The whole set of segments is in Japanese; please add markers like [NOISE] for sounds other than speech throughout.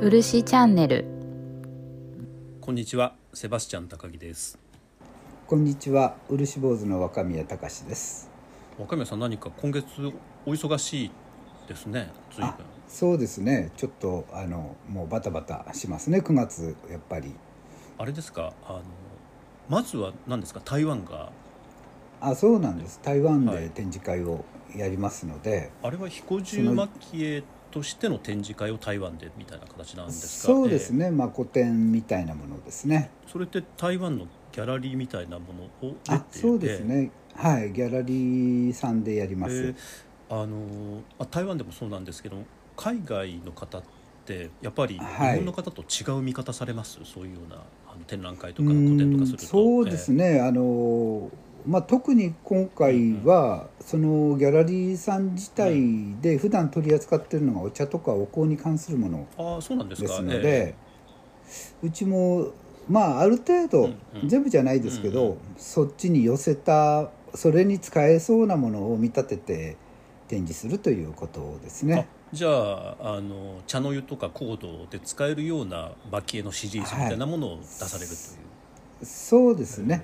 漆チャンネルこんにちは、セバスチャン高木です。こんにちは漆坊主の若宮隆です若宮さん、何か今月お忙しいですね。随。そうですねちょっとあのもうバタバタしますね9月やっぱりあれですか。あのまずは何ですか。台湾があそうなんです台湾はいで展示会をやりますので、あれは彦十蒔絵としての展示会を台湾でみたいな形なんですか？そうですね。ね、まあ古典みたいなものですねそれって台湾のギャラリーみたいなものをあそうです。ねはいギャラリーさんでやります、えーあのあ台湾でもそうなんですけど、海外の方ってやっぱり日はい本の方と違う見方されます？そういうようなあの展覧会とうか個展とかすんると？そうですね、あのまあ、特に今回は、そのギャラリーさん自体で普段取り扱ってるのがお茶とかお香に関するものああそうなんですのえで、うちもまあある程度、全部じゃないですけど、そっちに寄せたそれに使えそうなものを見立てて展示するということですね。じゃああの茶の湯とかコードで使えるような蒔絵のシリーズみたいなものを出されるという。そうですね。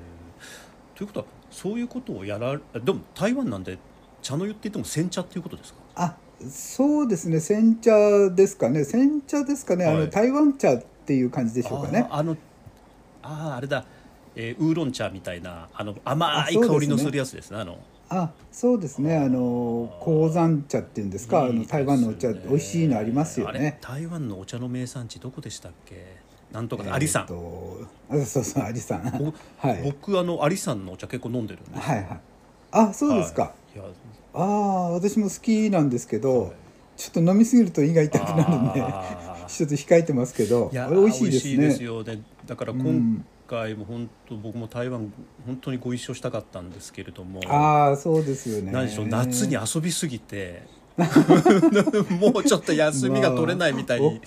ということはそういうことをやらでも台湾なんで茶の湯って言っても煎茶っていうことですか？あそうですね。煎茶ですかね。煎茶ですかね、あはい。の台湾茶っていう感じでしょうかね。あのあーあれだ、えーウーロン茶みたいなあの甘い香りのするやつですねあの。あそうですね。あの鉱山茶っていうんですか？あの台湾のお茶ね美味しいのありますよね。台湾のお茶の名産地どこでしたっけ？なんとかえーアリさん、そうそうアリさん。ぼはい。僕あのアリさんのお茶結構飲んでるんではいはい。あそうですか。はい。ああ私も好きなんですけど、はい。ちょっと飲みすぎると胃が痛くなるんでちょっと控えてますけどいや美味しいですね。ですよね。だから今うん。回も本当僕も台湾本当にご一緒したかったんですけれどもああそうですよね。何でしょう夏に遊びすぎて [LAUGHS] もうちょっと休みが取れないみたいに、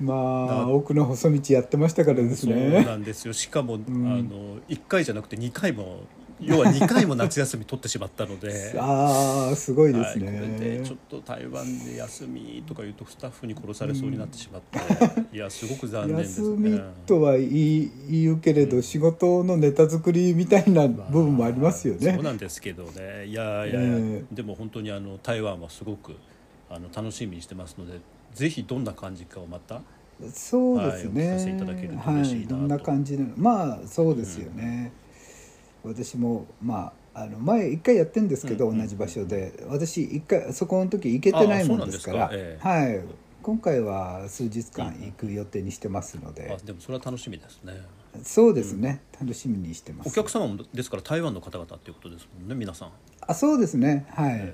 まあな奥の細道やってましたからですそうねなんですよ。しかも、ん。あの1回じゃなくて2回も要は2回も夏休み取ってしまったので。[LAUGHS] ああすごいではい、すこれでねちょっと台湾で休みとか言うとスタッフに殺されそうになってしまって、[LAUGHS] いやすごく残念です休ね。みとは言い言うけれど、仕事のネタ作りみたいな部分もありますよね、そうなんですけどね。いやいやいや、え。でも本当にあの台湾はすごくあの楽しみにしてますのでぜひどんな感じかをまたそうですね。はいいただけるとはい、嬉しいなと。どんな感じなの？まあそうですよね。私もまああの前一回やってんですけど、うんうん同じ場所で。私一回そこの時行けてないもんですからあそうなんですか。はい。今回は数日間行く予定にしてますので、あでもそれは楽しみですね。そうですね、楽しみにしてます。お客様もですから台湾の方々っていうことですもんね皆さん。あそうですね。はい、で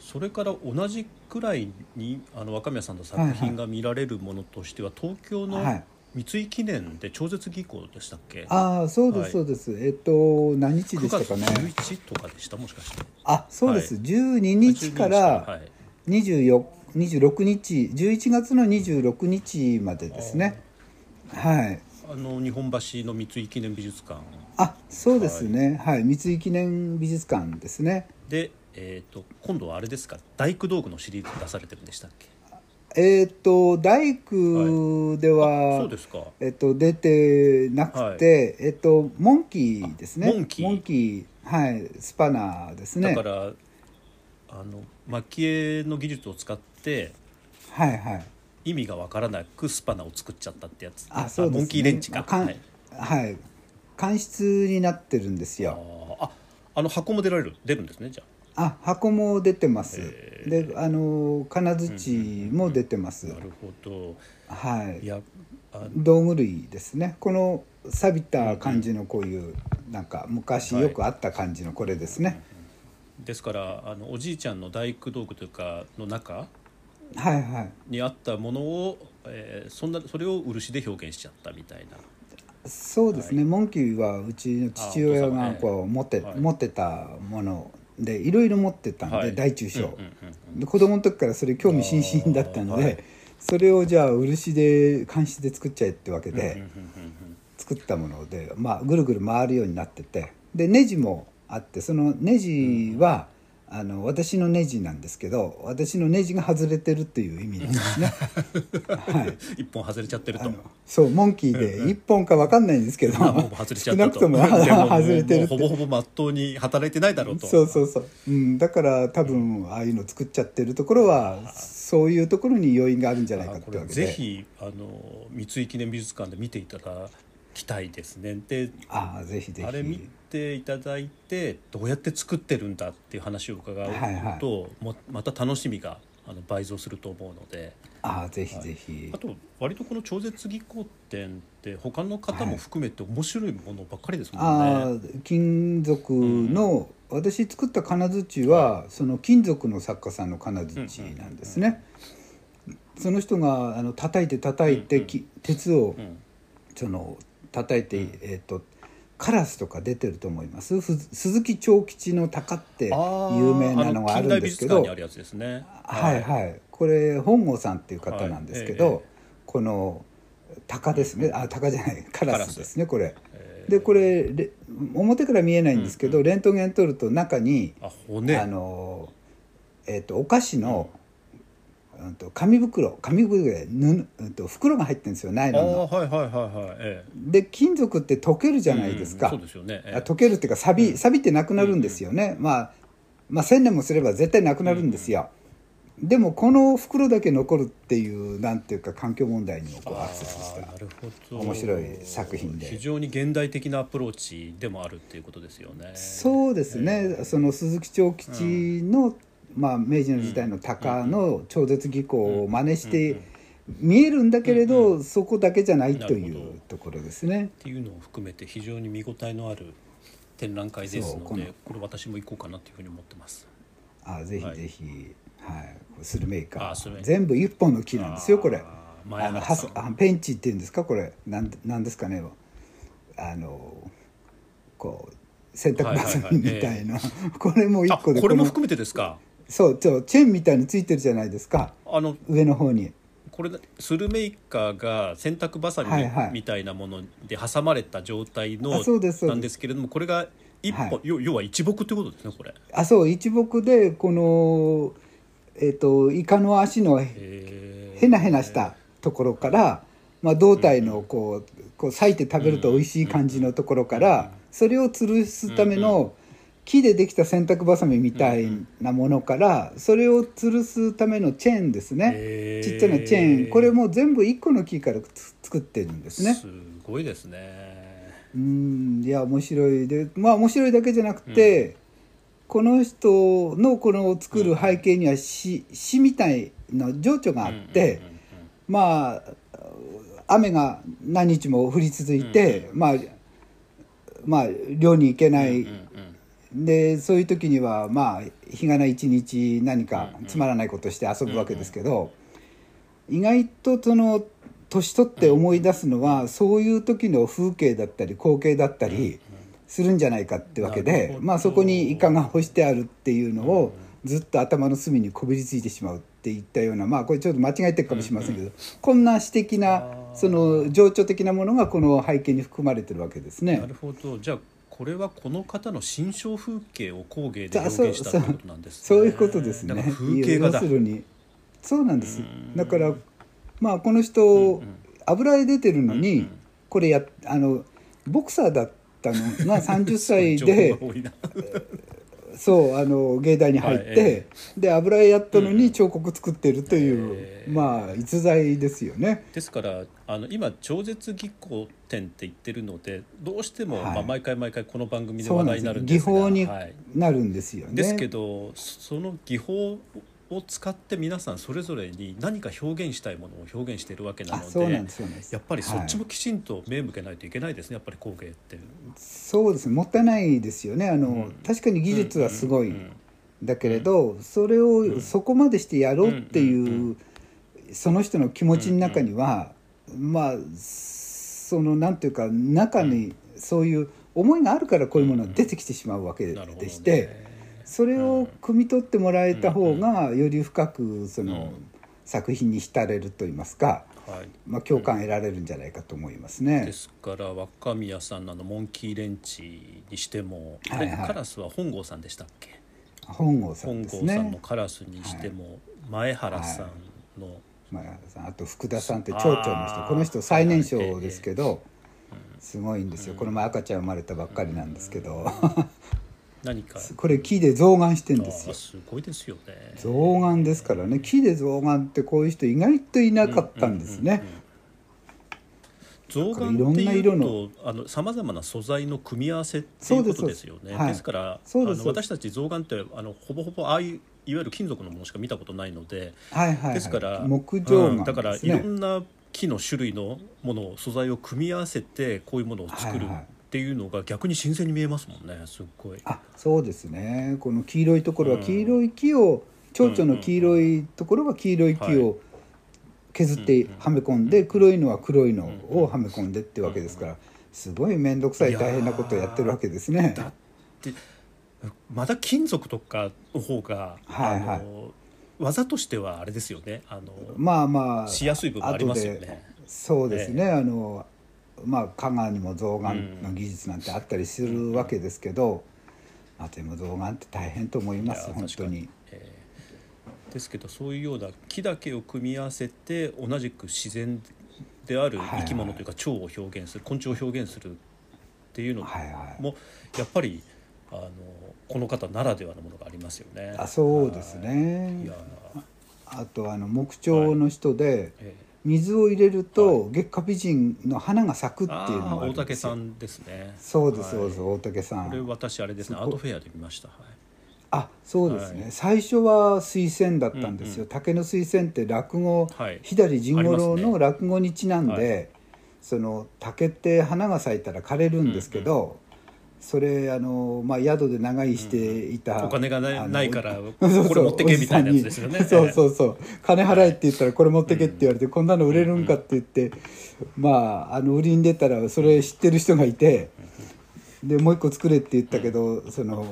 それから同じくらいにあの若宮さんの作品が見られるものとしては、東京のはい。三井記念で超絶技巧でしたっけ？ああそうです、はいそうです。えっと何日で9月したかね？11とかでしたもしかして。あそうです、はい。12日かはらい24 26日11月の26日までですね。はい。あの日本橋の三井記念美術館。あそうですね。はい、三井記念美術館ですね。で、えー、と今度はあれですか？大工道具のシリーズ出されてるんでしたっけ？えっ、と大工では、そうですか。えっと出てなくて、えっとモンキーですね。あモンキー。はい。スパナーですね。だからあの蒔絵の技術を使ってはいはい。意味がわからなくスパナを作っちゃったってやつ。あそうです、ね、モンキーレンチかはい、はい。間室になってるんですよ。ああの箱も出られる出るんですねじゃあ箱も出てます。へであの金槌も出てます、あなるほど。はい。いやあ道具類ですね。この錆びた感じのこういうなんか昔よくあった感じのこれですね、ですからあのおじいちゃんの大工道具というかの中はいはい。にあったものを、えーそんなそれを漆で表現しちゃったみたいな。そうですね、モンキーはうちの父親がこう持って、はい。持ってたものでいろいろ持ってたんで、はい。大中小、うんうんうんで子供の時からそれ興味津々だったので、はい。それをじゃあ漆で乾漆で作っちゃえってわけで、うんうんうんうん作ったもので、まあ、ぐるぐる回るようになっててでネジもあってそのネジは、あの私のネジなんですけど私のネジが外れてるっていう意味なんですね。[LAUGHS] はい、一本外れちゃってると。そうモンキーで一本か分かんないんですけど、少なくとも [LAUGHS] 外れてるほぼほぼまっとうに働いてないだろうと。そうそうそう、うん、だから多分ああいうの作っちゃってるところはそういうところに要因があるんじゃないかってわけで。ぜひあの三井記念美術館で見ていただきたいですね。でああぜひぜひ。あれ見ていただいてどうやって作ってるんだっていう話を伺うと、はいはい。もまた楽しみがあの倍増すると思うので。ああぜひぜひ、あと割とこの超絶技巧展って他の方も含めて面白いものばっかりですもんあね。あ金属の、私作った金槌はその金属の作家さんの金槌なんですね、その人があの叩いて叩いて、うんうん。き鉄をうん。その叩いて、えっ、とカラスとか出てると思います？ふ鈴木長吉の鷹って有名なのがあるんですけどね。はいはい。これ本郷さんっていう方なんですけど、はい。ええこの鷹ですね。あ鷹じゃない。カラスですねこれ。えでこれレ表から見えないんですけど、レントゲン撮ると中に、ーあのえっ、とお菓子の、うん、と紙袋紙袋で布、うん、と袋が入ってるんですよナイあロンの。ーはいはいはいはい。えで金属って溶けるじえゃないですか、うんそうですよね。ええ。あ溶けるっていうか錆び錆びってなくなるんですよね、まあまあ1,000年もすれば絶対なくなるんですよ、でもこの袋だけ残るっていうなんていうか環境問題にもこうアクセスした。あーなるほど。面白い作品で。非常に現代的なアプローチでもあるっていうことですよね。そうですね、その鈴木長吉の、まあ、明治の時代の鷹の超絶技巧を真似して見えるんだけれど、そこだけじゃないというところですね。っていうのを含めて非常に見応えのある展覧会ですのでこれ私も行こうかなというふうに思ってます。あぜひはい。ぜひ、はいスルメイカあスルメイカ全部一本の木なんですよこれ。あのハスあペンチっていうんですか？これ。なんなんですかね？あのこう洗濯バサミみたいな、これも一あ個で。のこれも含めてですか？そうチェーンみたいについてるじゃないですか。あの上の方に。これスルメイカーが洗濯バサミみたいなもので挟まれた状態のなんですけれどもこれが一本、はい。要要は一木ってことですねこれ。あそう一木でこのえっ、とイカの足のへへなへなしたところから、まあ、胴体のこうこう裂いて食べると美味しい感じのところからそれを吊るすための木でできた洗濯ばさみみたいなものからそれを吊るすためのチェーンですね。ちっちゃなチェーン。これも全部1個の木からつ作ってるんですね。すごいですね。うんいや面白いでまあ面白いだけじゃなくて、この人のこの作る背景には詩詩みたいな情緒があって、うんうんうんうん。まあ雨が何日も降り続いて、まあまあ漁に行けない、うんうんでそういう時にはまあ日がない一日何かつまらないことして遊ぶわけですけど、意外とその年取って思い出すのは、そういう時の風景だったり光景だったりするんじゃないかってわけで、まあそこにイカが干してあるっていうのをずっと頭の隅にこびりついてしまうっていったようなまあこれちょっと間違えてるかもしれませんけど、こんな詩的なその情緒的なものがこの背景に含まれてるわけですね。な。るほど。じゃあこれはこの方の心象風景を工芸で表現したってことなんですね。そういうことですね。風景画要だそうなんです。うん。だからまあこの人、うんうん。油絵出てるのに、うんうん。これやあのボクサーだったの。が30 [LAUGHS] 歳情報でそうあの芸大に入って、はいえで油絵やったのに彫刻作ってるという、ええ。まあ逸材ですよね。ですからあの今超絶技巧展って言ってるのでどうしても、はい。まあ、毎回毎回この番組で話題になるんですが技法にはい、なるんですよね。ですけどその技法を使って皆さんそれぞれに何か表現したいものを表現しているわけなのあそうなんでですそうなんです。やっぱりそっちはいもきちんと目向けないといけないですね、やっぱり工芸って。そうですねもったいないですよね。あの、うん。確かに技術はすごい、うんうんだけれど、それをそこまでしてやろうっていう、うんうんその人の気持ちの中には、まあそのなんていうか中にそういう思いがあるからこういうものが出てきてしまうわけなるほどね。でして、それを汲み取ってもらえた方がより深くその作品に浸れると言いますか、はい。まあ、共感得られるんじゃないかと思いますね。ですから若宮さんのモンキーレンチにしても、はいはい。カラスは本郷さんでしたっけ？本郷さん本です郷さんのねカラスにしても、前原さんの、前原さん。あと福田さんって町長の人。この人最年少ですけど、すごいんですよ。この前赤ちゃん生まれたばっかりなんですけど、何か。これ木で象眼してんあですよ。ーすごいですよね。象眼ですからね。木で象眼ってこういう人意外といなかったんですね、象眼ってな色のいうとあの。さまざまな素材の組み合わせっていうことですよね。ですはいです。からあの私たち象眼ってあのほぼほぼああいういわゆる金属のものしか見たことないので、はいはい、はい、ですから木造眼うんだからいろんな木の種類のものを素材を組み合わせてこういうものを作るはいはいっていうのが逆に新鮮に見えますもんねすっごい。あそうですね。この黄色いところはうん。黄色い木を蝶々の黄色いところは黄色い木はを削ってはめ込んで黒いのは黒いのをはめ込んでってわけですからすごい面倒くさい大変なことをやってるわけですね。だってまだ金属とかの方が、はいはい。あの技としてはあれですよね。あの、まあまあしやすい部分ありますよね。そうですね、あのまあ加賀にも象眼の技術なんてあったりするわけですけど、まあでも象眼って大変と思います本当に。えー。ですけどそういうような木だけを組み合わせて同じく自然である生き物というか蝶を表現する昆虫を表現するっていうのはいはい。もやっぱりあのこの方ならではのものがありますよね。あそうですいねや。あとあの木彫の人でえ水を入れると月下美人の花が咲くってーいうのが大。竹さんですね。そうですそうはい。です大竹さこれん。私あれですねアートフェアで見ました。はい。あそうですね、はい。最初は推薦だったんですよ、うん竹の推薦って落語、はい。左甚五郎の落語にちなんで、はい。その竹って花が咲いたら枯れるんですけど、それあの、まあ、宿で長居していた、お金がないないから [LAUGHS] これ持ってけみたいなやつですよね。そうそう。そう金払えって言ったらこれ持ってけって言われて、こんなの売れるんかって言って、まああの売りに出たらそれ知ってる人がいて、でもう一個作れって言ったけど、その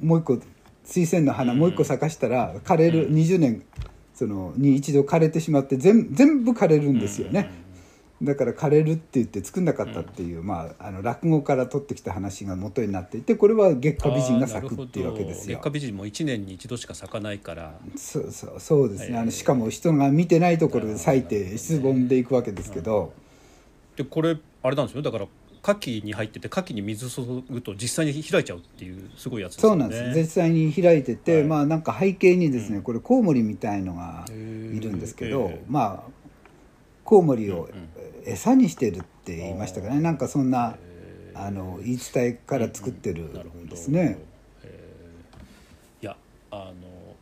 もう一個水仙の花もう一個咲かしたら枯れる、20年そのに一度枯れてしまって全全部枯れるんですよね。だから枯れるって言って作んなかったっていう、まあ、あの落語から取ってきた話が元になっていてこれは月下美人が咲くっていうわけですよ。月下。美人も1年に一度しか咲かないから。そうそうそうですね、あえーのしかも人が見てないところで咲いて質問でいくわけですけど、でこれあれなんですよだから牡蠣に入ってて牡蠣に水注ぐと実際に開いちゃうっていうすごいやつですよね。そうなんです。実際に開いてて、はい。まあなんか背景にですね、これコウモリみたいのがいるんですけど、まあコウモリを餌にしてるって言いましたかね。なんかそんなへあの言い伝えから作ってるんですね。えー。いやあの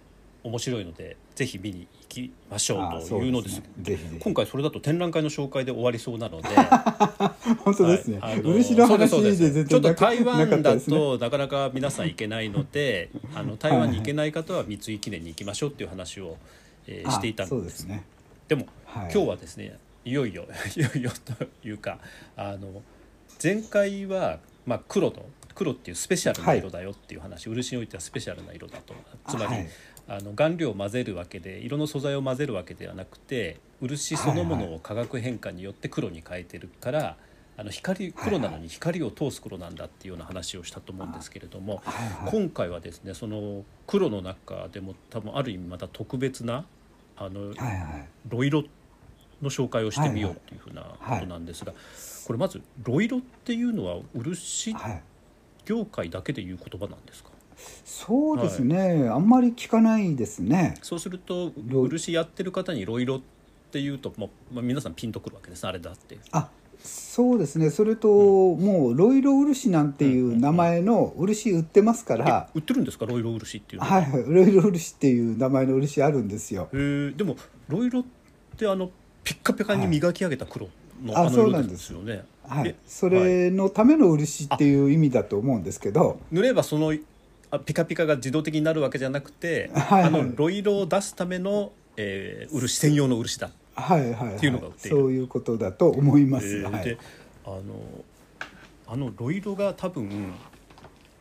面白いのでぜひ見に行きましょうというのです。ですね。今回それだと展覧会の紹介で終わりそうなので。[LAUGHS] 本当ですね、はい。漆の話で全です。ちょっと台湾だ。となかなか皆さん行けないのであの台湾に行けない方は三井記念に行きましょうっていう話を、えーしていたんあそうでですすね。でも、はい。今日はですねいよいよ [LAUGHS] いよいよというかあの前回は、まあ、黒の黒っていうスペシャルな色だよっていう話、漆においてはスペシャルな色だと。つまり、はい。あの顔料を混ぜるわけで色の素材を混ぜるわけではなくて漆そのものを化学変化によって黒に変えてるから、あの光黒なのに光を通す黒なんだっていうような話をしたと思うんですけれども、はいはい今回はですねその黒の中でも多分ある意味また特別なあの、はいはいロイロの紹介をしてみようはいはいというふうなことなんですが、これまずロイロっていうのは漆はい。業界だけでいう言葉なんですか？そうですね、あんまり聞かないですね。そうするとロ漆やってる方にロイロっていうとまあ、皆さんピンとくるわけですあれだって。あそうですね。それと、もうロイロ漆なんていう名前の漆売ってますから、売ってるんですか？ロイロ漆っていうのは、はい。はいロイロ漆っていう名前の漆あるんですよ。でもロイロってあのピッカピカに磨き上げた黒のはいあの色です。すよね。はい。え、それのための漆っていう意味だと思うんですけど、塗ればそのあピカピカが自動的になるわけじゃなくて、はいはい。あのロイロを出すための、えー、漆専用の漆だ。はいはい、はい、っていうのが売っている。そういうことだと思います。えーはい。で、あのあのロイロが多分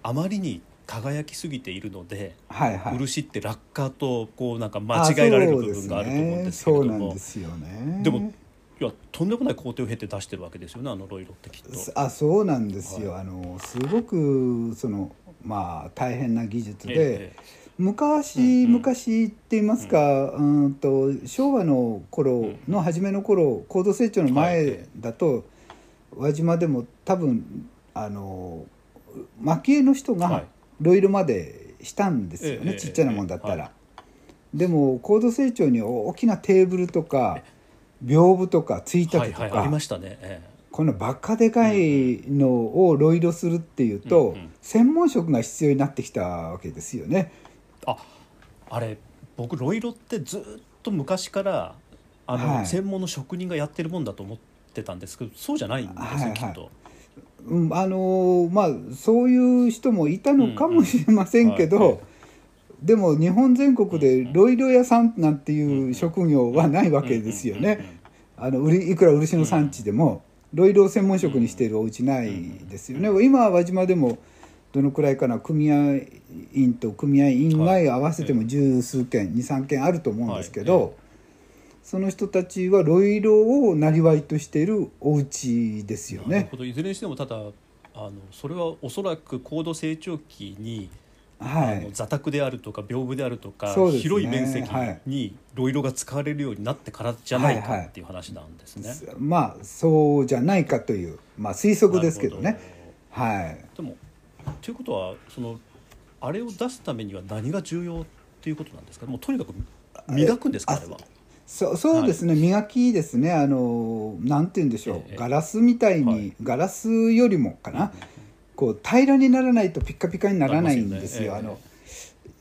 あまりに輝きすぎているので、はいはい。漆って落下とこうなんか間違えられる部分があると思うんですけれどそうなんも、ですよね。でもいやとんでもない工程を経て出してるわけですよねあのロイロってきっと。あそうなんですよ、あのすごくそのまあ大変な技術で、え昔、うんうん。昔って言いますか、うん、と昭和の頃の初めの頃高度成長の前だと、輪島でも多分あの蒔絵の人がはいロイロまでしたんですよね、ええちっちゃなもんだったら。でも高度成長に大きなテーブルとか屏風とかついたてとはいはいありかましたね、えこのバカでかいのをロイロするっていうと、専門職が必要になってきたわけですよね。えああれ僕ロイロってずっと昔からあの、はい。専門の職人がやってるもんだと思ってたんですけどそうじゃないんですね、はいはい。きっと。うん、あのーまあそういう人もいたのかもしれませんけど、でも日本全国でロイロ屋さんなんていう職業はないわけですよね。あの売りいくら漆の産地でも、ロイロを専門職にしているお家ないですよね。今は輪島でもどのくらいかな組合員と組合員外合わせても十数件23件あると思うんですけど、はいその人たちはロイロを生りとしているお家ですよね。なるほどいずれにしてもただあのそれはおそらく高度成長期に、はい座卓であるとか屏風であるとか、ね広い面積はいにロイロが使われるようになってからじゃないかはいはいっていう話なんですね。まあそうじゃないかという、まあ、推測ですけどね。はい。でもということはそのあれを出すためには何が重要っていうことなんですか？もうとにかく磨くんですか？あれは。そそうですね、磨きですね。あのなんて言うんでしょう、ええ。ガラスみたいに、はい。ガラスよりもかな、こう平らにならないとピッカピカにならないんですよ。あの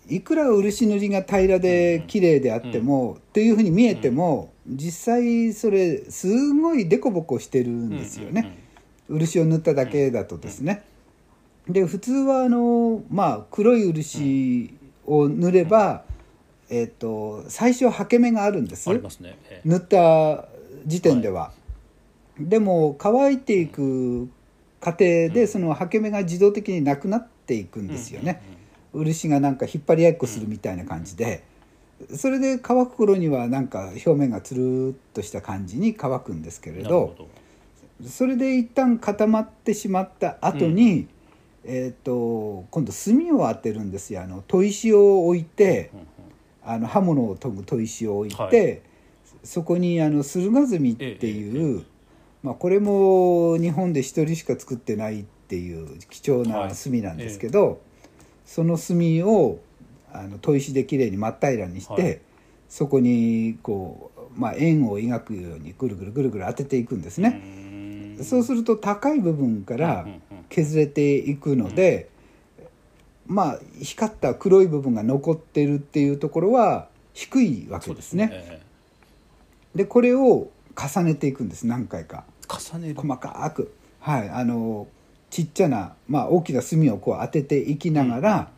いくら漆塗りが平らで綺麗であっても、っていうふうに見えても、実際それすごいデコボコしてるんですよね、漆を塗っただけだとですね。で普通はあの、まあ、黒い漆を塗れば、えっと最初はけ目があるんです。ね。ええ。塗った時点では。でも乾いていく過程でそのはけ目が自動的になくなっていくんですよね。漆がなんか引っ張り合いっこするみたいな感じで、それで乾く頃にはなんか表面がつるっとした感じに乾くんですけれどそれで一旦固まってしまった後に、えー、と今度炭を当てるんですよ。あの砥石を置いてうんうんあの刃物を研ぐ砥石を置いて、はい。そこにあの駿河炭っていう、まあ、これも日本で一人しか作ってないっていう貴重な炭なんですけど、その炭をあの砥石できれいに真っ平らにして、はい。そこにこう、まあ、円を描くようにぐるぐるぐるぐる当てていくんですね。うん。そうすると高い部分から削れていくので、まあ光った黒い部分が残ってるっていうところは低いわけですね。えでこれを重ねていくんです。何回か。え重ねる。細かく。はい。あのちっちゃな、まあ、大きな炭をこう当てていきながら、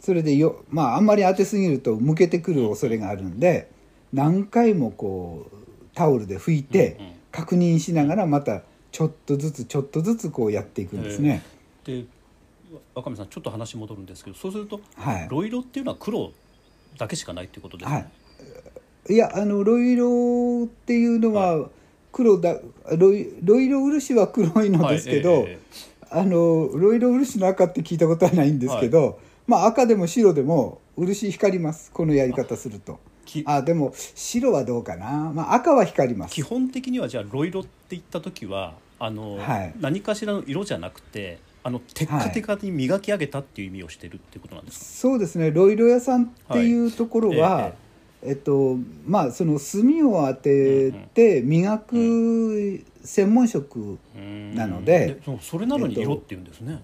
それでよまああんまり当てすぎるとむけてくる恐れがあるんで何回もこうタオルで拭いてうんうん。確認しながらまたちょっとずつちょっとずつこうやっていくんですね。で若宮さんちょっと話戻るんですけどそうすると、はい。ロイロっていうのは黒だけしかないっていうことですね。はい。いやあのロイロっていうのは黒だロイロイロ漆は黒いのですけど、はいええあのロイロ漆の赤って聞いたことはないんですけど、まあ赤でも白でも漆光ります。このやり方すると。きあでも白はどうかな、まあ、赤は光ります。基本的にはじゃあロイロって言った時はあの、はい。何かしらの色じゃなくてあのテッカテカに磨き上げたっていう意味をしてるっていうことなんですか、そうですね。ロイロ屋さんっていうところは、はい。ええっとまあその炭を当てて磨く専門職うん。なのでそうそれなのにえっと色っていうんですね、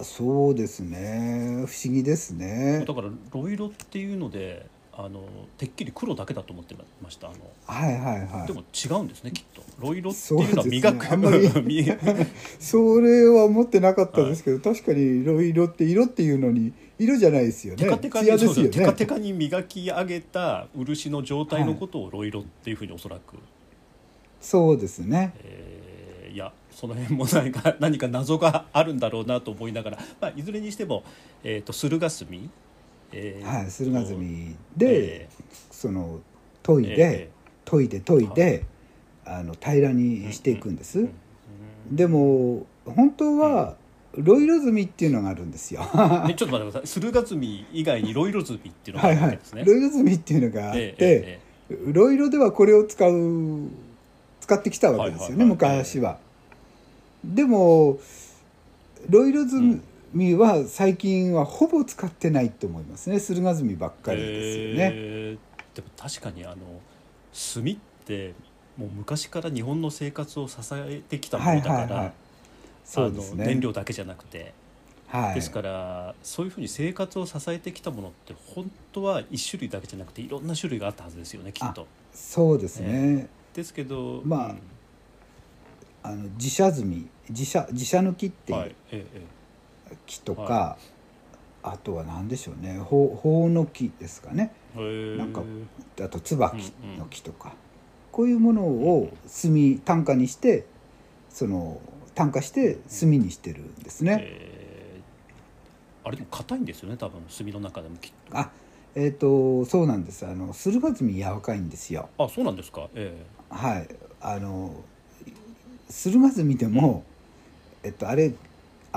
そうですね。不思議ですね。だからロイロっていうのであのてっきり黒だけだと思ってましたあの。はいはいはい。でも違うんですねきっと。ロイロっていうのは磨く、あんまり。[LAUGHS] みそれは思ってなかったですけど、確かに色色って色っていうのに色じゃないですよね。テカテカに磨き上げた漆の状態のことをロイロっていうふうにおそらく、そうですね。えーいやその辺も何か何か謎があるんだろうなと思いながら、まあ、いずれにしても、えー、と駿河炭、えー。はい駿河炭で、えその研いーで、え研いで研いで、あの平らにしていくんです、ーうんでも本当はロイロズミっていうのがあるんですよ。はね、ちょっと待ってください。駿河積み以外にロイロ積みっていうのいはいがあるわけですね。。ロイロズミっていうのがあって、えええロイロではこれを使う使ってきたわけですよね、はいはいはい昔は。でもロイロズミは最近はほぼ使ってないと思いますね駿河積みばっかりですよね。えーでも確かにあの炭ってもう昔から日本の生活を支えてきたものだから、はいはいはいそう燃ね。料だけじゃなくて、はい、ですからそういうふうに生活を支えてきたものって本当は一種類だけじゃなくていろんな種類があったはずですよねきっと。そうですね。ですけどまあうんあの自社積み自社自社抜きっていはいええ木とか、はあとは何でしょうね。ほほうの木ですかね。なんかあと椿の木とか、こういうものを炭炭化にしてその炭化して炭にしてるんですね。えー。あれでも硬いんですよね多分炭の中でもきっと。あえっ、とそうなんです。あの駿河炭柔らかいんですよ。あそうなんですか。えはい。あの駿河炭でも、えっとあれ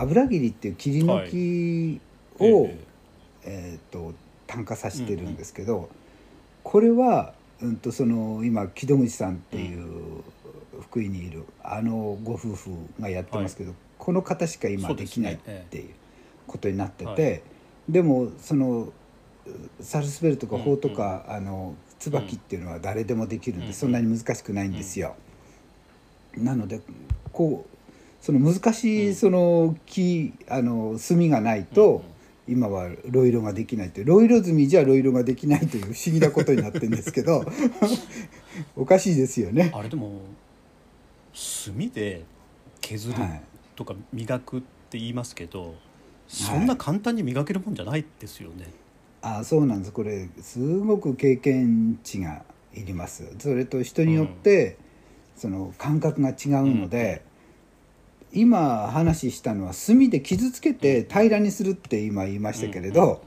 油切りっていう切り抜きえを、ええ。ー、と炭化させてるんですけど、これは、うん、とその今木戸口さんっていう福井にいるあのご夫婦がやってますけど、この方しか今できないっていうことになってて、はいでもそのサルスベルとかうんホウとか、あの椿っていうのは誰でもできるんで、うんそんなに難しくないんですよ。なのでこうその難しいその木あの炭がないと、うん。うん今はロイロができないってロイロ積みじゃロイロができないという不思議なことになってるんですけど [LAUGHS] おかしいですよね。あれでも炭で削るはい。とか磨くって言いますけど、そんな簡単に磨けるもんじゃないですよね。あそうなんです。これすごく経験値がいります。それと人によって、その感覚が違うので、今話したのは炭で傷つけて平らにするって今言いましたけれど、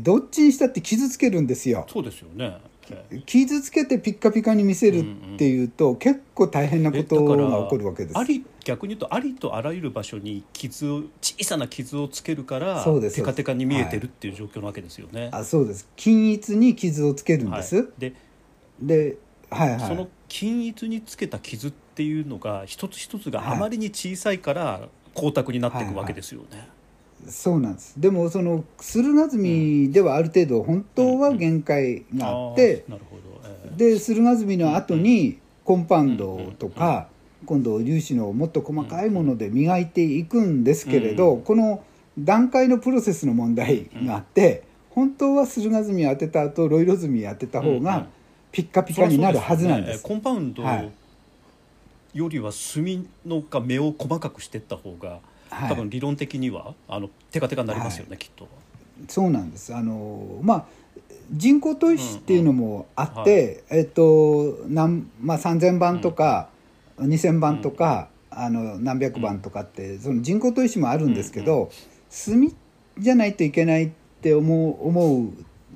どっちにしたって傷つけるんですよ。そうですよね。ええ傷つけてピッカピカに見せるっていうと、結構大変なことが起こるわけです。あり逆に言うとありとあらゆる場所に傷を小さな傷をつけるからテカテカに見えてるっていう状況なわけですよね。あそうです。均一に傷をつけるんです、はい、で、ではいはい。その均一につけた傷っていうのが一つ一つがはい。あまりに小さいから光沢になっていくわけですよね。そうなんです。でもその駿河積ではある程度本当は限界があって、あーなるほど。ええ。で駿河積の後にコンパウンドとか、今度粒子のもっと細かいもので磨いていくんですけれど、うんこの段階のプロセスの問題があって、本当は駿河積当てた後ロイロ積当てた方うんうん。がピッカピカになるはずなんです。うよね。コンパウンドはいよりは炭のか目を細かくしていった方が、はい。多分理論的にはあのテカテカになりますよね、きっと。そうなんです。あのまあ人工砥石っていうのもあって、えっとなん、まあ、3,000番とか、2,000番とか、あの何百番とかって、その人工砥石もあるんですけど、炭じゃないといけないって思う思う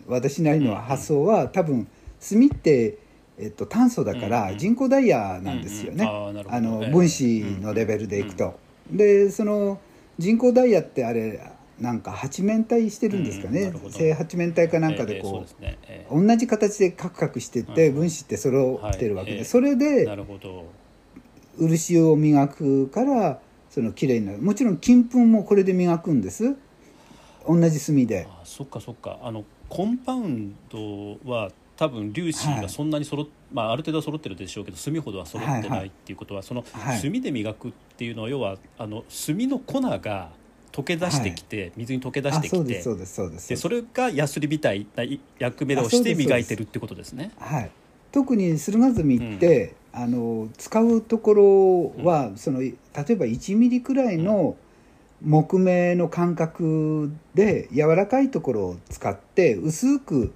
私なりの発想は、多分炭って、えっと、炭素だから人工ダイヤなんですよね、あのええ。分子のレベルでいくと。でその人工ダイヤってあれなんか八面体してるんですかね。うん正八面体かなんかええそうでこですね。えう同じ形でカクカクしてってうん。分子って揃ってるわけはいええ。でそれでるほど。漆を磨くからその綺麗になる。もちろん金粉もこれで磨くんです。同じ炭で。あそっかそっか。あのコンパウンドは多分粒子がそんなに揃っ、まあ、ある程度は揃ってるでしょうけど炭ほどは揃ってはいはないいっていうことは、そのはい。炭で磨くっていうのは要はあの炭の粉が溶け出してきて、水に溶け出してきてあそうですそれがヤスリみたいな役目をして磨いてるってことですね。はい、特に駿河積って、あの使うところは、その例えば1ミリくらいの木目の感覚で柔らかいところを使って薄く、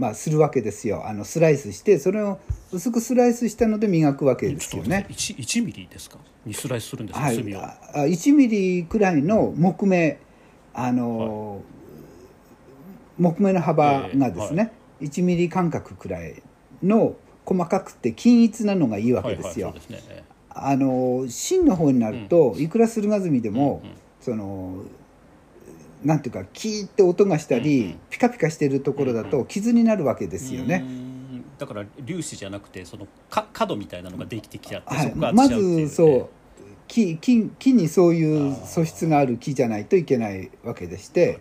まあ、するわけですよ。あのスライスしてそれを薄くスライスしたので磨くわけですよね。1, 1ミリですか？にスライスするんですか、はい、炭を。ああ1ミリくらいの木目あの、木目の幅がですね、1ミリ間隔くらいの細かくて均一なのがいいわけですよ。はいはいそうですね。えあの芯の方になると、いくら駿河積でも、そのなんていうかキーって音がしたり、うんうん。ピカピカしてるところだと傷になるわけですよね。うん。だから粒子じゃなくてそのか角みたいなのができてきちゃって、はい。そこがまずそう木木木にそういう素質がある木じゃないといけないわけでして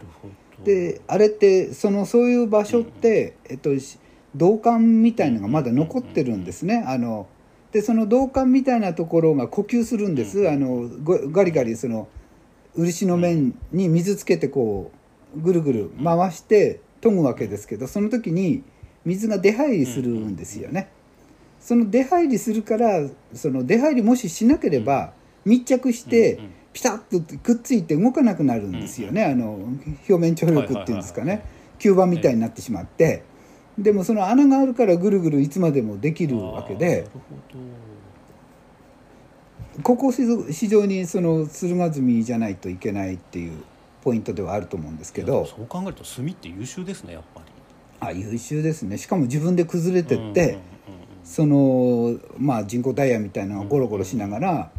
であれってそのそういう場所って、えっと、し銅管みたいのがまだ残ってるんですね。あのでその銅管みたいなところが呼吸するんです、うん。あのごガリガリその漆の面に水つけてこうぐるぐる回して研ぐわけですけどその時に水が出入りするんですよね。その出入りするからその出入りもししなければ密着してピタッとくっついて動かなくなるんですよね、あの表面張力っていうんですかね。吸盤みたいになってしまって。でもその穴があるからぐるぐるいつまでもできるわけでここ非常にその駿河積じゃないといけないっていうポイントではあると思うんですけど。そう考えると炭って優秀ですねやっぱり。あ優秀ですね。しかも自分で崩れてって、うんうんうんうん。そのまあ人工ダイヤみたいなのがゴロゴロしながら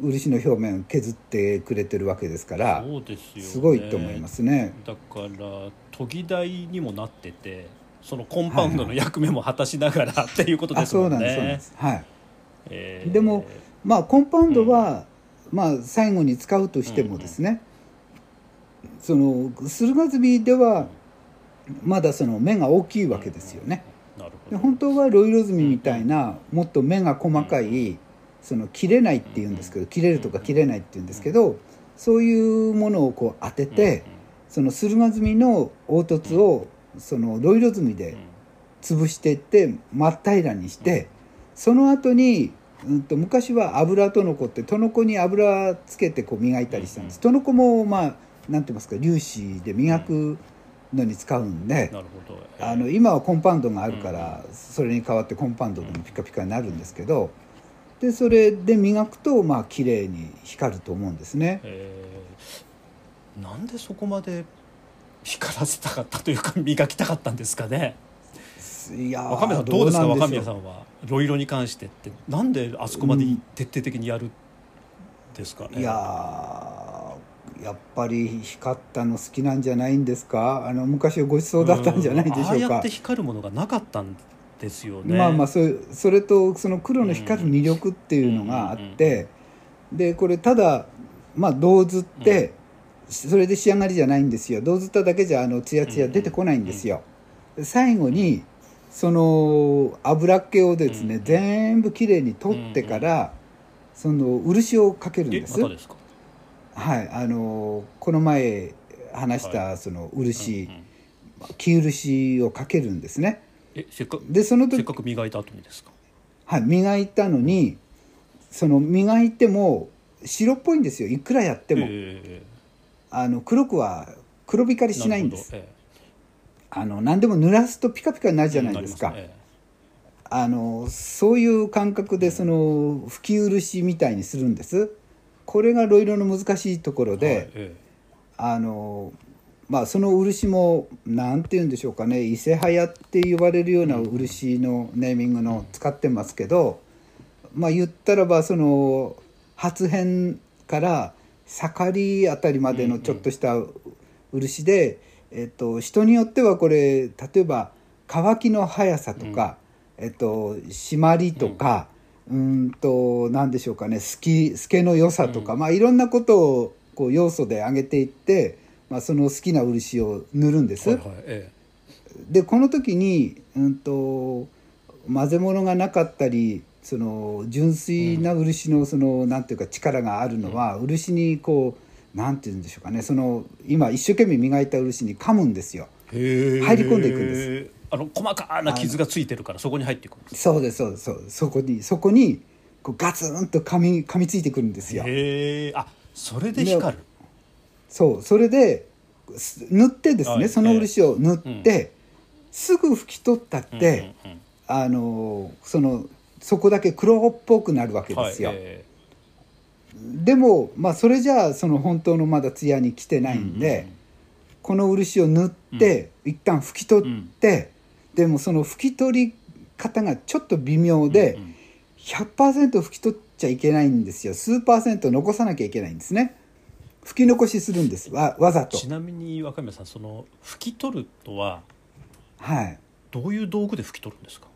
漆の表面を削ってくれてるわけですからそうですよね。すごいと思いますね。だから研ぎ台にもなっててそのコンパウンドの役目も果たしながらっていうことですもあそうんなんですそうなんねで。す。はい。えー。でもまあコンパウンドは、まあ最後に使うとしてもですね、その駿河積ではまだその目が大きいわけですよね。で本当はロイロ積みみたいなもっと目が細かいその切れないっていうんですけど切れるとか切れないっていうんですけどそういうものをこう当ててその駿河積みの凹凸をそのロイロ積みで潰していって真っ平らにしてその後に、うん、と昔は油とのこってとのこに油つけてこう磨いたりしたんですとのこもまあなんて言いますか粒子で磨くのに使うんでなるほど。あの今はコンパウンドがあるからそれに代わってコンパウンドでもピカピカになるんですけどでそれで磨くとまあ綺麗に光ると思うんですね。えーなんでそこまで光らせたかったというか磨きたかったんですかね。いやー若宮さんどうですか若宮さんは。ロイロに関してって。なんであそこまでうん徹底的にやるんですかね。いやーやっぱり光ったの好きなんじゃないんですか？あの昔はごちそうだったんじゃないでしょうか。ん。ああやって。光るものがなかったんですよね。まあまあそれそれとその黒の光る魅力っていうのがあってでこれただまあ銅図ってそれで仕上がりじゃないんですよ。銅図っただけじゃあのツヤツヤ出てこないんですよ。最後にその油っ気をですねうん。全部きれいに取ってからその漆をかけるんえです。またですか？はい、あのこの前話しはたその漆、うんうん。木漆をかけるんですね。えせっかくでその時せっかく磨いた後にですか？はい、磨いたのにその磨いても白っぽいんですよ。いくらやっても、えあの黒くは黒光りーしないんです。えあの何でも濡らすとピカピカになるーじゃないですか、あのそういう感覚でその拭き漆みたいにするんです。これがロイロの難しいところで、はいえあのまあその漆も何て言うんでしょうかね。伊勢早って言われるような漆のネーミングの使ってますけどまあ言ったらばその初編から盛りあたりまでのちょっとした漆で、えっと、人によってはこれ例えば乾きの速さとか、えっと、締まりとか、うん。と何でしょうかね透き透けの良さとか、まあいろんなことをこう要素で上げていって、まあ、その好きな漆を塗るんです。えはいはいえでこの時に、うん、と混ぜ物がなかったりその純粋な漆のその、なんていうか力があるのは、漆にこうなんていうんでしょうかね。その今一生懸命磨いた漆に噛むんですよ。入り込んでいくんです。あの細かな傷がついてるからそこに入っていくそうですそうですそうそこにそこにこうガツンと噛み噛みついてくるんですよ。へえあそれで光る。そうそれです塗ってですね、はい。その漆を塗って、すぐ拭き取ったって、あのそのそこだけ黒っぽくなるわけうんですよ。はいえでもまあそれじゃあその本当のまだ艶に来てないんで、この漆を塗って、一旦拭き取って、でもその拭き取り方がちょっと微妙で、うんうん。100%拭き取っちゃいけないんですよ。数パーセント残さなきゃいけないんですね。拭き残しするんです。わわざと。ちなみに若宮さんその拭き取るとははい。どういう道具で拭き取るんですか？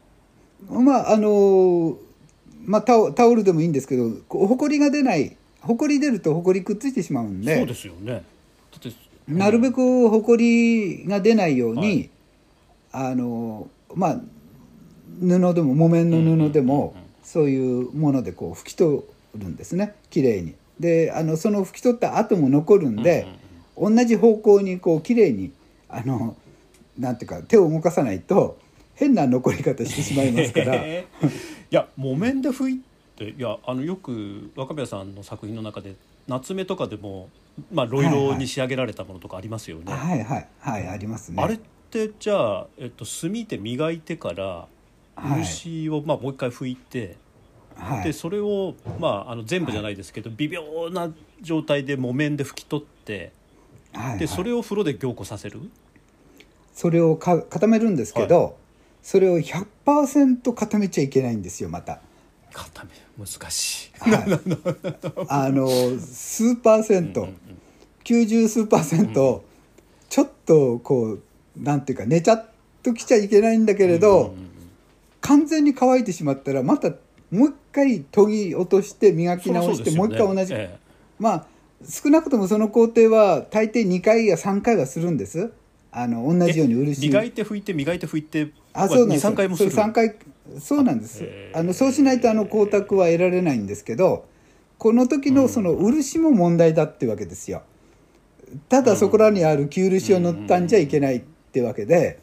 まああのまあタオタオルでもいいんですけどほこりが出ないほこり出るとほこりくっついてしまうんでそうですよね。なるべくほこりが出ないように、はあのまあ布でも木綿の布でも、そういうものでこう拭き取るんですね。きれいに。であのその拭き取った後も残るんで、同じ方向にこうきれいにあのなんていうか手を動かさないと変な残り方してしまいますから。[LAUGHS] いや木綿で拭いていやあのよく若宮さんの作品の中で夏目とかでも、まあ、ロイロに仕上げられたものとかありますよね。はいはい。はいありますね。あれってじゃあ、えっと、炭で磨いてからはい。漆を、まあ、もう一回拭いて、はい。でそれを、まあ、あの全部じゃないですけど、微妙な状態で木綿で拭き取ってはいはい。でそれを風呂で凝固させる？それをか固めるんですけど、それを100%固めちゃいけないんですよまた。固め難しい。はい、[LAUGHS] あの数パーセント、90数パーセント、ちょっとこうなんていうか寝ちゃっときちゃいけないんだけれど、完全に乾いてしまったらまたもう一回研ぎ落として磨き直して、もう一回同じ、えまあ少なくともその工程は大抵2回や3回はするんです。あの同じようにえ漆磨いて拭いて磨いて拭いてあそうなんです。23回もする。それ3回そうなんです。あのそうしないとあの光沢は得られないんですけどこの時のその漆も問題だってわけですよ。ただそこらにある旧漆を塗ったんじゃいけないってわけで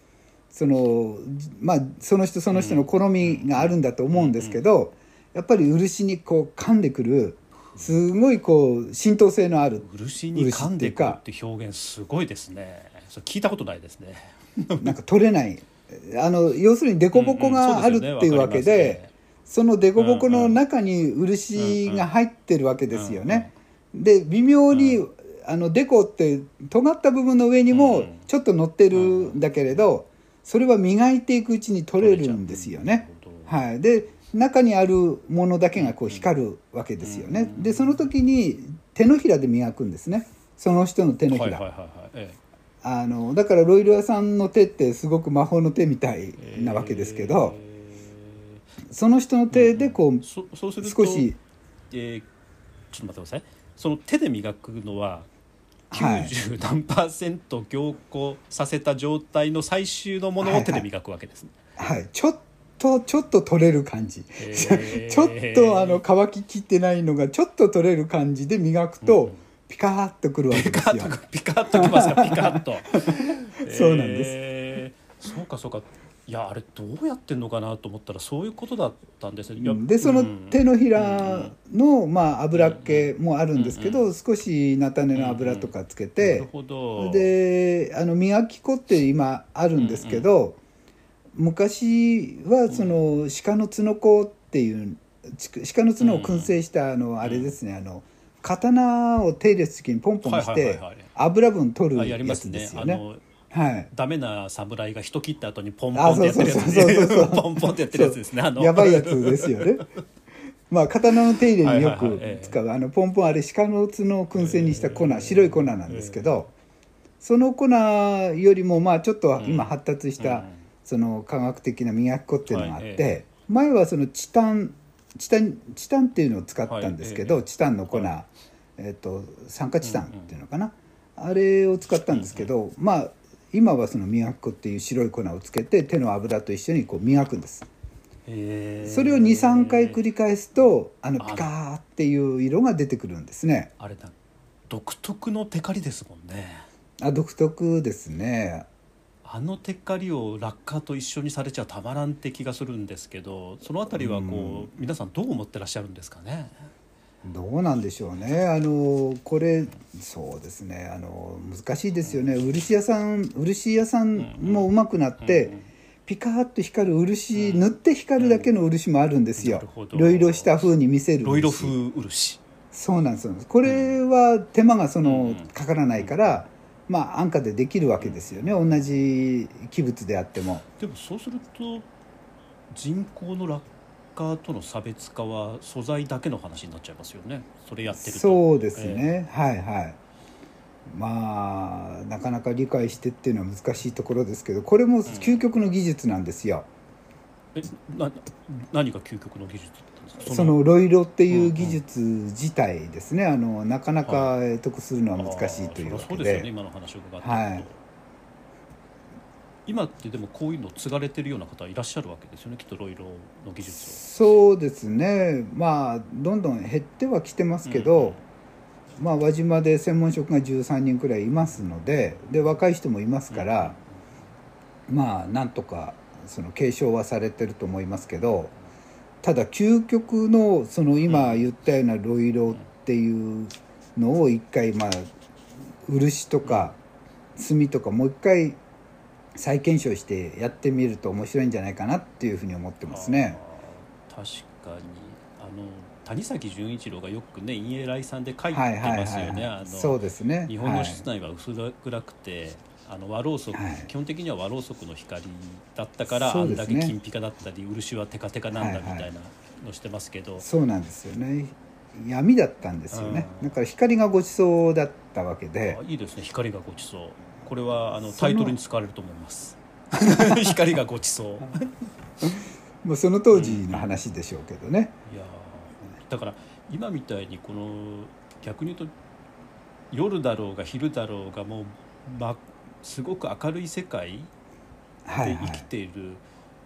そのまあその人その人の好みがあるんだと思うんですけどやっぱり漆にこう噛んでくるすごいこう浸透性のある漆に噛んでくるって表現すごいですね。それ聞いたことないですね。なんか取れないあの要するに凸凹があるっていうわけでその凸凹の中に漆が入ってるわけですよね。で微妙にあのデコって尖った部分の上にもちょっと乗ってるんだけれどそれは磨いていくうちに取れるんですよね。はい、で中にあるものだけがこう光るわけですよね。でその時に手のひらで磨くんですね。その人の手のひら。はいはいはいはい。えあのだからロイロ屋さんの手ってすごく魔法の手みたいえなわけですけど、えその人の手でこう、ーそそうすると少し。えーちょっと待ってください。その手で磨くのははい。90何パーセント凝固させた状態の最終のものを手で磨くわけですね。はい、ちょっとちょっと取れる感じ、へー。[LAUGHS] ちょっとあの乾ききってないのがちょっと取れる感じで磨くと、うんピカーッとくるわけピですよ。カッとピカッときますかピカッと。[LAUGHS] そうなんです。えー。そうかそうか。いやあれどうやってんのかなと思ったらそういうことだったんですね。いやうんでその手のひらの、まあ、油っ気うんもあるんですけど、少し菜種の油とかつけなるて、ほど。であの磨き粉って今あるんですけど、昔はその鹿の角粉っていうち鹿の角を燻製したあのあれですね。あの刀を手入れする時にポンポンしはいはいてはいはい。油分取るあやりまやすね。つですよね。あのはい。ダメな侍が人切った後にポンポンあってやってるやつそうそうそうそうそう。[LAUGHS] ポンポンってやってるやつですね。あのやばいやつですよね。[LAUGHS] まあ刀の手入れによくはいはいはい。ええ。使うあのポンポンあれ鹿の角を燻製にした粉白い粉なんですけどその粉よりもまあちょっと今発達しうん。たその科学的な磨き粉っていうのがあっはい。えて前はそのチタンチタンチタンっていうのを使ったんですけはいチタンの粉はえっと酸化チタンっていうのかな？あれを使ったんですけどまあ今はその磨き粉っていう白い粉をつけて手の油と一緒にこう磨くんです。それを23回繰り返すとあのあピカーっていう色が出てくるんですね。あれだ独特のテカリですもんね。あ独特ですねあのテカリをラッカーと一緒にされちゃたまらんって気がするんですけどそのあたりはこう、皆さんどう思ってらっしゃるんですかね？どうなんでしょうね。あのこれそうですね。あの難しいですよね。漆屋さん漆屋さんもうまくなって、ピカーッと光る漆、塗って光るだけの漆もあるんですよ。いろいろした風に見せる漆ロイロ風漆。そうなんですよこれは手間がその、うん。かからないから、まあ安価でできるわけですよね。同じ器物であっても。でもそうすると人工のラッカーとの差別化は素材だけの話になっちゃいますよね。それやってると。そうですね、はいはい。まあなかなか理解してっていうのは難しいところですけどこれも究極の技術なんですよ。えな何が究極の技術？そのロイロっていう技術自体ですね、あのなかなか得するのは難しいというわけで。すよねで今の話を伺ってはい。今ってでもこういうの継がれてるような方いらっしゃるわけですよねきっとロイロの技術を。そうですね。まあどんどん減ってはきてますけど、まあ輪島で専門職が13人くらいいますのでで若い人もいますから、まあなんとかその継承はされてると思いますけどただ究極のその今言ったようなロイロっていうのを一回まあ漆とか墨とかもう一回再検証してやってみると面白いんじゃないかなっていうふうに思ってますね。確かにあの谷崎潤一郎がよくね陰影来さんで書いてはいはいますよね。そうですね。日本の室内は薄暗くて、あの和ろうそく、はい。基本的には和ろうそくの光だったから、ね。あんだけ金ピカだったり漆はテカテカなんだみはいはいたいなのしてますけど、そうなんですよね。闇だったんですよね。うん。だから光がごちそうだったわけで。あ、いいですね。光がごちそうこれはあのタイトルに使われると思います。光がごちそうもうその当時の話でしょうけどね。いやー。だから今みたいにこの逆に言うと夜だろうが昼だろうがもう、ま、すごく明るい世界で生き。ている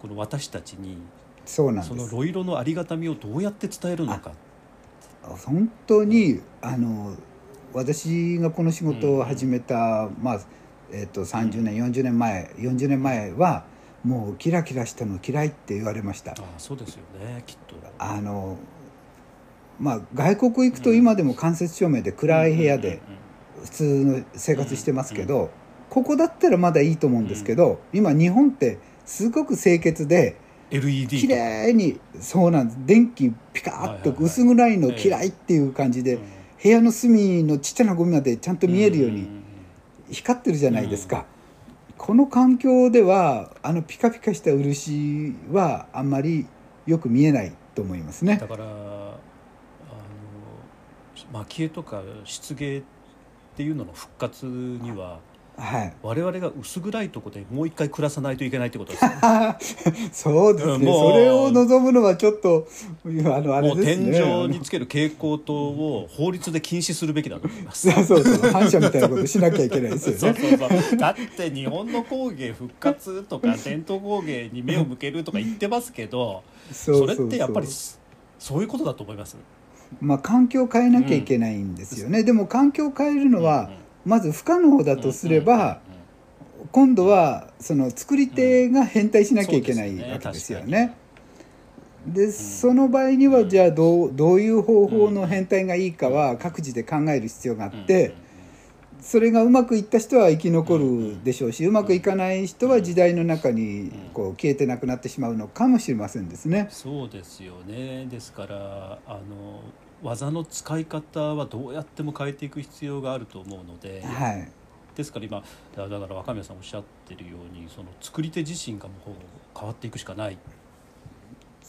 この私たちに、そうなん。そのロイロのありがたみをどうやって伝えるのか本当にあの私がこの仕事を始めた、まあえっ、と30年、40年前40年前はもうキラキラしたの嫌いって言われましたあ。あそうですよねきっとあのまあ外国行くと今でも間接照明で暗い部屋で普通の生活してますけど、ここだったらまだいいと思うんですけど、今日本ってすごく清潔で LED 綺麗にそうなんです電気ピカッと薄暗いの嫌いっていう感じで、部屋の隅のちっちゃなゴミまでちゃんと見えるように光ってるじゃないですか、この環境ではあのピカピカした漆はあんまりよく見えないと思いますね。だからあの蒔絵とか漆芸っていうのの復活にははい我々が薄暗いところでもう一回暮らさないといけないってことです。よ [LAUGHS] そうですね、それを望むのはちょっとあのあれですね。天井につける蛍光灯を法律で禁止するべきだと思います。[LAUGHS] そうそうそう。反射みたいなことしなきゃいけないですよね。そうそうそうだって日本の工芸復活とか伝統工芸に目を向けるとか言ってますけどそそれってやっぱりそういうことだと思います？まあ環境を変えなきゃいけないんですよね、でも環境を変えるのは、まず不可能だとすれば、今度はその作り手が変態しなきゃいけないわけですよ確ね。でその場合にはじゃあどうどういう方法の変態がいいかは各自で考える必要があってそれがうまくいった人は生き残るでしょうしうまくいかない人は時代の中にこう消えてなくなってしまうのかもしれませんですね。そうですよね。ですからあの技の使い方はどうやっても変えていく必要があると思うので、はい。ですから今だだから若宮さんおっしゃってるようにその作り手自身がもう変わっていくしかない。っ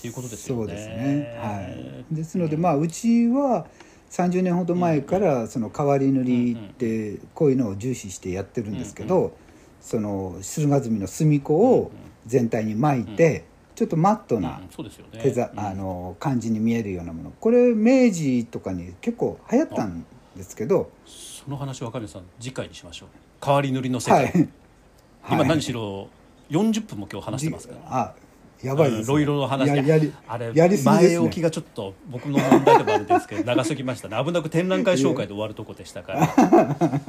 ていうことですよね。そうですね。はい。ですので、まあうちは30年ほど前からその変わり塗りってこういうのを重視してやってるんですけど、その駿河墨の墨粉を全体に巻いて、ちょっとマットな手ざ、うん。あの感じに見えるようなもの。これ明治とかに結構流行ったんですけど、その話若宮さん次回にしましょう。変わり塗りの世界、はい。はい。今何しろ40分も今日話してますから。あ、やばいです、ロイロの話ややりあれやりね。前置きがちょっと僕の問題でもあるんですけど長すぎましたね。危なく展覧会紹介で終わるとこでしたから [LAUGHS]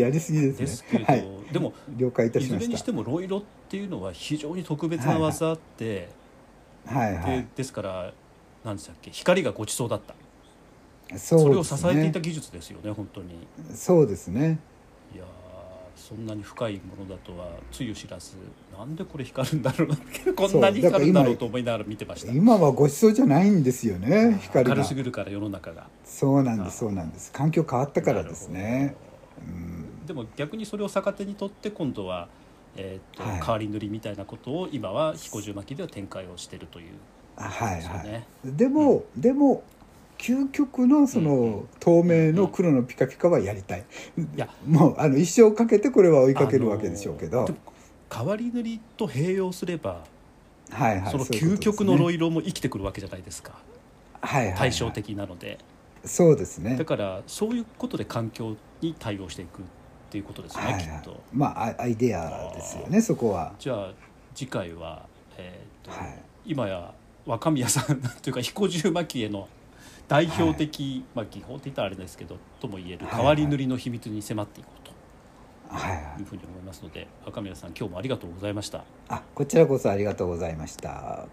やりすぎですね。ですけど、はい。でも了解いたいしまし。ずれにしたてもロイロっていうのは非常に特別な技って、はいはでい。ですから何でしたっけ光がごちそうだった。そそれを支えていた技術ですよね本当に。そうですね。いやーそんなに深いものだとはつゆ知らずなんでこれ光るんだろうな [LAUGHS] こんなに光るんだろうと思いながら見てました。今はごちそうじゃないんですよね光が。明るすぎるから世の中が。そうなんですそうなんです。環境変わったからですね。うんでも逆にそれを逆手にとって今度は、えーっとはい。変わり塗りみたいなことを今は彦十巻きでは展開をしているというあはいはね。い。でも、でも究極のその透明の黒のピカピカはやりたい、いや。もうあの一生かけてこれは追いかけるわけでしょうけど、あのでも変わり塗りと併用すればはいはいその究極の色色も生きてくるわけじゃないですか。はいはいはい。対照的なので。そうですね。だからそういうことで環境に対応していく。っていうことですね、はいはい。きっと。まあアアイデアですよねそこは。じゃあ次回は、えーとはい。今や若宮さんというか彦十蒔絵の代表的、まあ技法って言ったらあれですけどとも言えるはい。変わり塗りの秘密に迫っていこうと。はいはい。いうふうに思いますので若宮さん今日もありがとうございました。あこちらこそありがとうございました